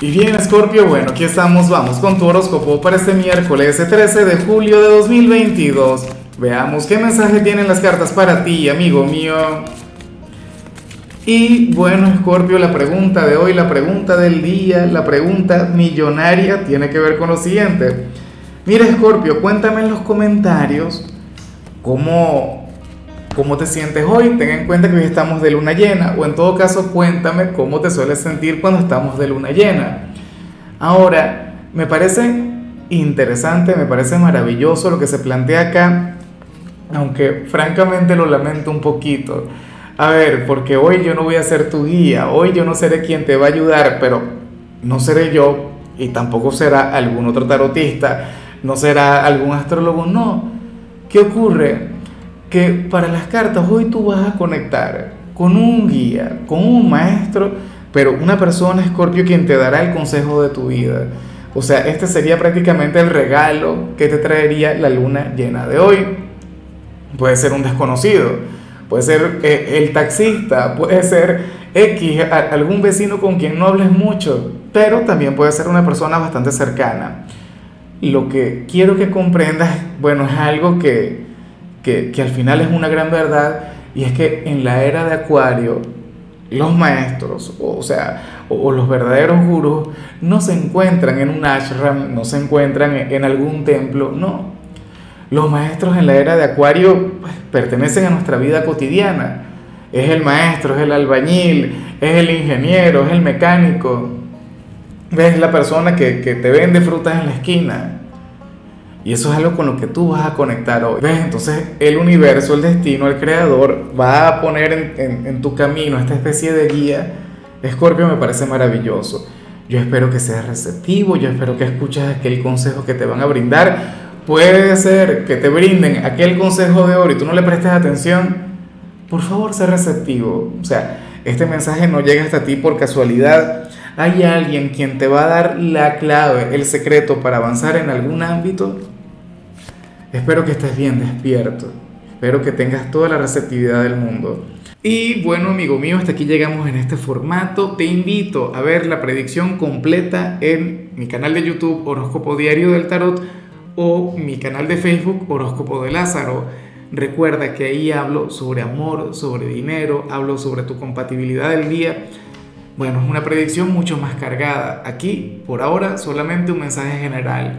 Y bien, Scorpio, bueno, aquí estamos, vamos con tu horóscopo para este miércoles 13 de julio de 2022. Veamos qué mensaje tienen las cartas para ti, amigo mío. Y bueno, Scorpio, la pregunta de hoy, la pregunta del día, la pregunta millonaria tiene que ver con lo siguiente. Mira, Scorpio, cuéntame en los comentarios cómo, cómo te sientes hoy. Ten en cuenta que hoy estamos de luna llena, o en todo caso, cuéntame cómo te sueles sentir cuando estamos de luna llena. Ahora, me parece interesante, me parece maravilloso lo que se plantea acá, aunque francamente lo lamento un poquito. A ver, porque hoy yo no voy a ser tu guía, hoy yo no seré quien te va a ayudar, pero no seré yo y tampoco será algún otro tarotista, no será algún astrólogo, no. ¿Qué ocurre? Que para las cartas hoy tú vas a conectar con un guía, con un maestro, pero una persona, Escorpio, quien te dará el consejo de tu vida. O sea, este sería prácticamente el regalo que te traería la luna llena de hoy. Puede ser un desconocido, puede ser eh, el taxista, puede ser X, algún vecino con quien no hables mucho, pero también puede ser una persona bastante cercana. Lo que quiero que comprendas, bueno, es algo que, que, al final es una gran verdad, y es que en la era de Acuario, los maestros, o, sea, o, los verdaderos gurús, no se encuentran en un ashram, no se encuentran en, algún templo, no. Los maestros en la era de Acuario pues, pertenecen a nuestra vida cotidiana. Es el maestro, es el albañil, es el ingeniero, es el mecánico, es la persona que, que te vende frutas en la esquina. Y eso es algo con lo que tú vas a conectar hoy. ¿Ves? Entonces el universo, el destino, el creador va a poner en, tu camino esta especie de guía. Escorpio me parece maravilloso. Yo espero que seas receptivo, yo espero que escuches aquel consejo que te van a brindar. Puede ser que te brinden aquel consejo de oro y tú no le prestes atención. Por favor, sé receptivo. O sea, este mensaje no llega hasta ti por casualidad. Hay alguien quien te va a dar la clave, el secreto para avanzar en algún ámbito Espero que estés bien despierto. Espero que tengas toda la receptividad del mundo. Y bueno, amigo mío, hasta aquí llegamos en este formato. Te invito a ver la predicción completa en mi canal de YouTube Horóscopo Diario del Tarot o mi canal de Facebook Horóscopo de Lázaro. Recuerda que ahí hablo sobre amor, sobre dinero, hablo sobre tu compatibilidad del día. Bueno, es una predicción mucho más cargada. Aquí, por ahora, solamente un mensaje general